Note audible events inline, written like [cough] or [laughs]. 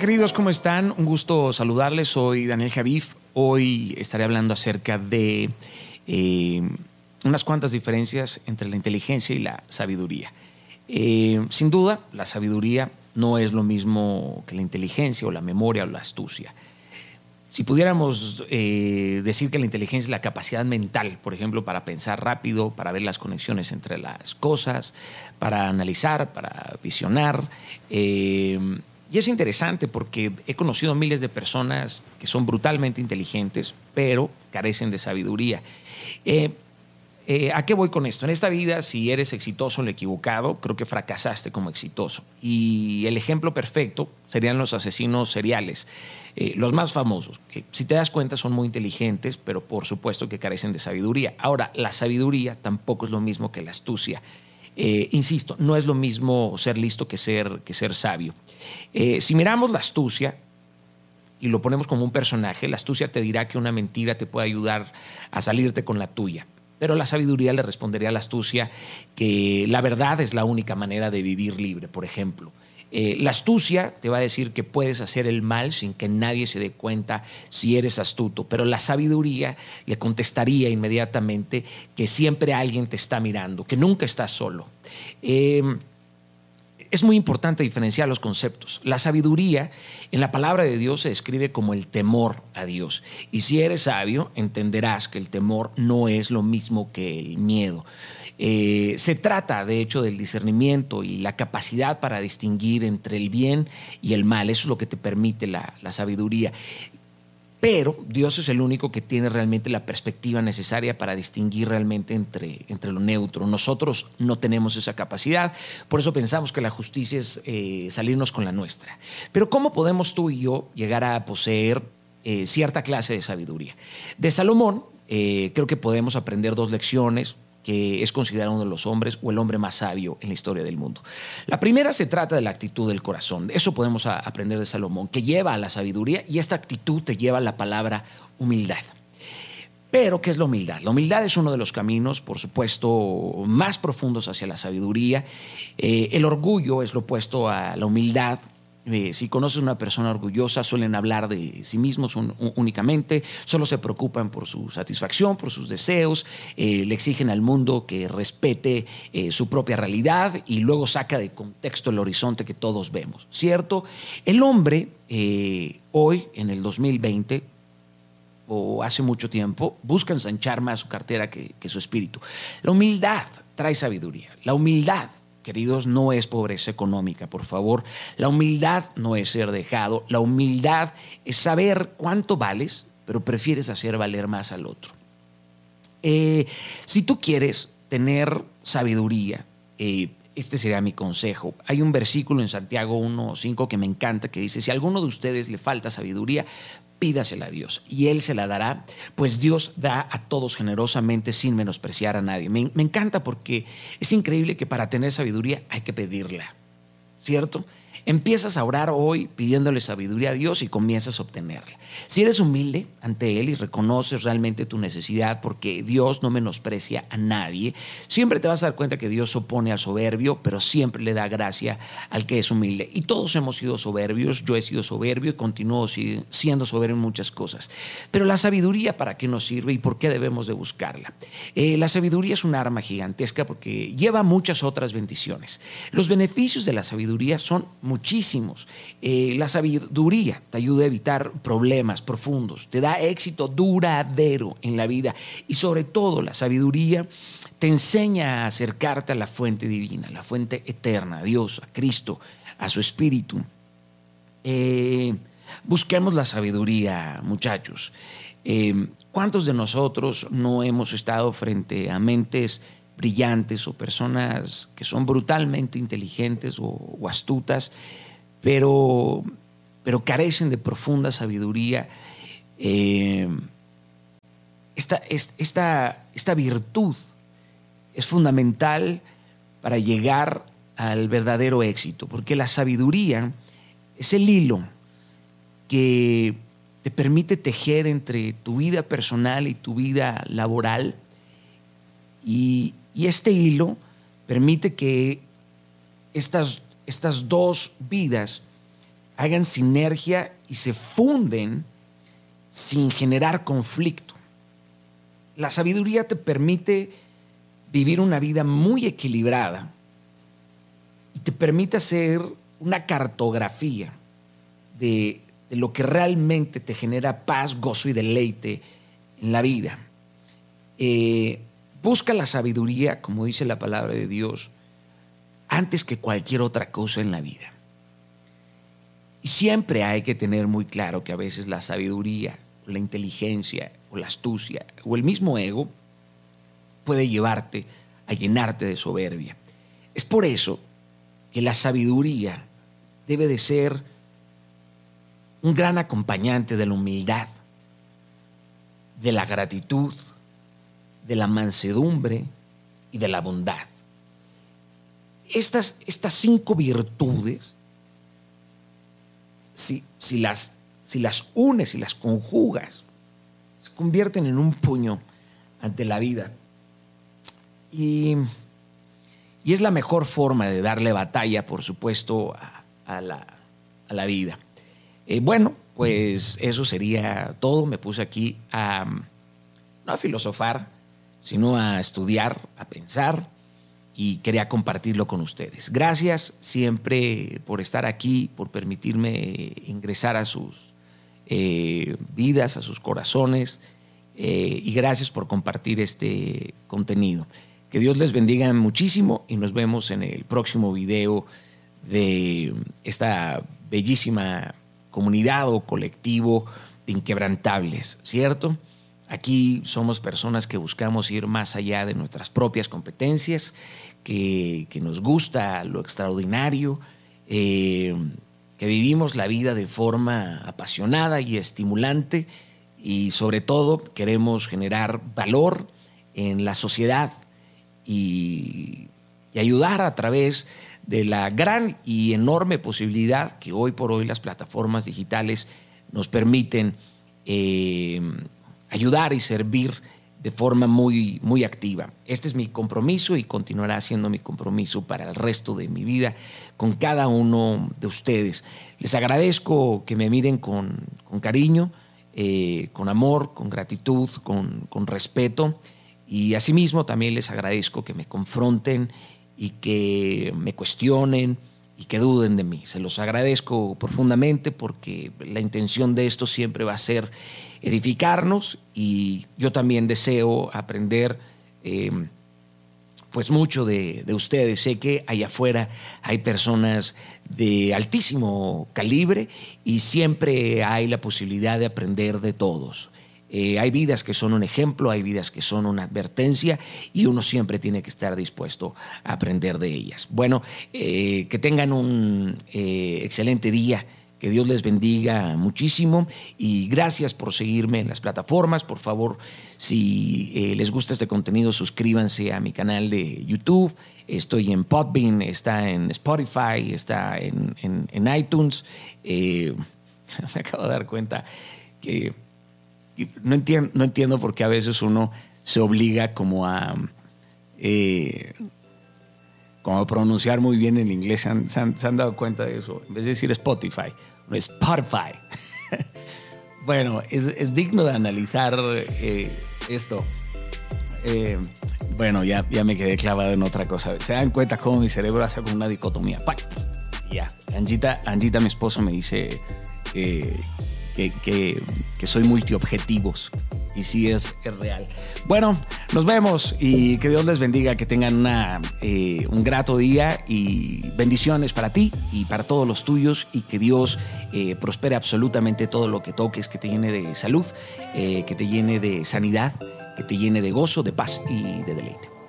queridos? ¿Cómo están? Un gusto saludarles. Soy Daniel Javif. Hoy estaré hablando acerca de eh, unas cuantas diferencias entre la inteligencia y la sabiduría. Eh, sin duda, la sabiduría no es lo mismo que la inteligencia o la memoria o la astucia. Si pudiéramos eh, decir que la inteligencia es la capacidad mental, por ejemplo, para pensar rápido, para ver las conexiones entre las cosas, para analizar, para visionar, y es interesante porque he conocido miles de personas que son brutalmente inteligentes, pero carecen de sabiduría. Eh, eh, ¿A qué voy con esto? En esta vida, si eres exitoso o equivocado, creo que fracasaste como exitoso. Y el ejemplo perfecto serían los asesinos seriales, eh, los más famosos, si te das cuenta son muy inteligentes, pero por supuesto que carecen de sabiduría. Ahora, la sabiduría tampoco es lo mismo que la astucia. Insisto, no es lo mismo ser listo que ser, que ser sabio. Eh, si miramos la astucia y lo ponemos como un personaje, la astucia te dirá que una mentira te puede ayudar a salirte con la tuya. Pero la sabiduría le respondería a la astucia que la verdad es la única manera de vivir libre, por ejemplo. Eh, la astucia te va a decir que puedes hacer el mal sin que nadie se dé cuenta si eres astuto, pero la sabiduría le contestaría inmediatamente que siempre alguien te está mirando, que nunca estás solo. Eh, es muy importante diferenciar los conceptos. La sabiduría en la palabra de Dios se describe como el temor a Dios. Y si eres sabio, entenderás que el temor no es lo mismo que el miedo. Eh, se trata, de hecho, del discernimiento y la capacidad para distinguir entre el bien y el mal. Eso es lo que te permite la, la sabiduría. Pero Dios es el único que tiene realmente la perspectiva necesaria para distinguir realmente entre, entre lo neutro. Nosotros no tenemos esa capacidad, por eso pensamos que la justicia es eh, salirnos con la nuestra. Pero ¿cómo podemos tú y yo llegar a poseer eh, cierta clase de sabiduría? De Salomón eh, creo que podemos aprender dos lecciones que es considerado uno de los hombres o el hombre más sabio en la historia del mundo. La primera se trata de la actitud del corazón. Eso podemos aprender de Salomón, que lleva a la sabiduría y esta actitud te lleva a la palabra humildad. Pero, ¿qué es la humildad? La humildad es uno de los caminos, por supuesto, más profundos hacia la sabiduría. Eh, el orgullo es lo opuesto a la humildad, eh, si conoces a una persona orgullosa, suelen hablar de sí mismos únicamente, solo se preocupan por su satisfacción, por sus deseos, eh, le exigen al mundo que respete eh, su propia realidad y luego saca de contexto el horizonte que todos vemos, ¿cierto? El hombre hoy, en el 2020, o hace mucho tiempo, busca ensanchar más su cartera que su espíritu. La humildad trae sabiduría, la humildad Queridos, no es pobreza económica, por favor. La humildad no es ser dejado. La humildad es saber cuánto vales, pero prefieres hacer valer más al otro. Eh, si tú quieres tener sabiduría, eh, este sería mi consejo. Hay un versículo en Santiago 1.5 que me encanta que dice, si a alguno de ustedes le falta sabiduría, pídasela a Dios y Él se la dará, pues Dios da a todos generosamente sin menospreciar a nadie. Me, me encanta porque es increíble que para tener sabiduría hay que pedirla, ¿cierto? Empiezas a orar hoy pidiéndole sabiduría a Dios y comienzas a obtenerla. Si eres humilde ante Él y reconoces realmente tu necesidad, porque Dios no menosprecia a nadie, siempre te vas a dar cuenta que Dios opone al soberbio, pero siempre le da gracia al que es humilde. Y todos hemos sido soberbios, yo he sido soberbio y continúo siendo soberbio en muchas cosas. Pero la sabiduría, ¿para qué nos sirve y por qué debemos de buscarla? Eh, la sabiduría es un arma gigantesca porque lleva muchas otras bendiciones. Los beneficios de la sabiduría son muchísimos. Eh, la sabiduría te ayuda a evitar problemas profundos, te da éxito duradero en la vida y sobre todo la sabiduría te enseña a acercarte a la fuente divina, la fuente eterna, a Dios, a Cristo, a su Espíritu. Eh, busquemos la sabiduría, muchachos. Eh, ¿Cuántos de nosotros no hemos estado frente a mentes brillantes o personas que son brutalmente inteligentes o, astutas, pero, pero, carecen de profunda sabiduría. Eh, esta, esta, esta virtud es fundamental para llegar al verdadero éxito, porque la sabiduría es el hilo que te permite tejer entre tu vida personal y tu vida laboral y, y este hilo permite que estas, estas dos vidas hagan sinergia y se funden sin generar conflicto. La sabiduría te permite vivir una vida muy equilibrada y te permite hacer una cartografía de, lo que realmente te genera paz, gozo y deleite en la vida. Eh, busca la sabiduría, como dice la palabra de Dios, antes que cualquier otra cosa en la vida. Y siempre hay que tener muy claro que a veces la sabiduría, la inteligencia o la astucia o el mismo ego puede llevarte a llenarte de soberbia. Es por eso que la sabiduría debe de ser un gran acompañante de la humildad, de la gratitud, de la mansedumbre y de la bondad. Estas, estas cinco virtudes, si, si, las, si las unes y las conjugas, se convierten en un puño ante la vida. Y, es la mejor forma de darle batalla, por supuesto, a, la, vida. Eh, bueno, pues eso sería todo. Me puse aquí a, a filosofar, sino a estudiar, a pensar y quería compartirlo con ustedes. Gracias siempre por estar aquí, por permitirme ingresar a sus eh, vidas, a sus corazones eh, y gracias por compartir este contenido. Que Dios les bendiga muchísimo y nos vemos en el próximo video de esta bellísima comunidad o colectivo de inquebrantables, ¿cierto? Aquí somos personas que buscamos ir más allá de nuestras propias competencias, que, nos gusta lo extraordinario, eh, que vivimos la vida de forma apasionada y estimulante y sobre todo queremos generar valor en la sociedad y, ayudar a través de la gran y enorme posibilidad que hoy por hoy las plataformas digitales nos permiten eh, ayudar y servir de forma muy, muy activa. Este es mi compromiso y continuará siendo mi compromiso para el resto de mi vida con cada uno de ustedes. Les agradezco que me miren con, cariño, eh, con amor, con gratitud, con, con respeto. Y asimismo también les agradezco que me confronten y que me cuestionen y que duden de mí. Se los agradezco profundamente porque la intención de esto siempre va a ser edificarnos y yo también deseo aprender eh, pues mucho de, de, ustedes. Sé que allá afuera hay personas de altísimo calibre y siempre hay la posibilidad de aprender de todos. Eh, hay vidas que son un ejemplo, hay vidas que son una advertencia y uno siempre tiene que estar dispuesto a aprender de ellas. Bueno, eh, que tengan un eh, excelente día. Que Dios les bendiga muchísimo y gracias por seguirme en las plataformas. Por favor, si les gusta este contenido, suscríbanse a mi canal de YouTube. Estoy en Podbean, está en Spotify, está en, en iTunes. [laughs] me acabo de dar cuenta que no entiendo, no entiendo por qué a veces uno se obliga como a, eh, como a pronunciar muy bien el inglés. ¿Se han, dado cuenta de eso? En vez de decir Spotify, Spotify. [laughs] bueno, es, digno de analizar eh, esto. Eh, bueno, ya, ya me quedé clavado en otra cosa. Se dan cuenta cómo mi cerebro hace como una dicotomía. Ya, Angita, Angita, mi esposo, me dice que, soy multiobjetivos. Y sí es, real. Bueno, nos vemos y que Dios les bendiga, que tengan eh, un grato día y bendiciones para ti y para todos los tuyos y que Dios eh, prospere absolutamente todo lo que toques, que te llene de salud, eh, que te llene de sanidad, que te llene de gozo, de paz y de deleite.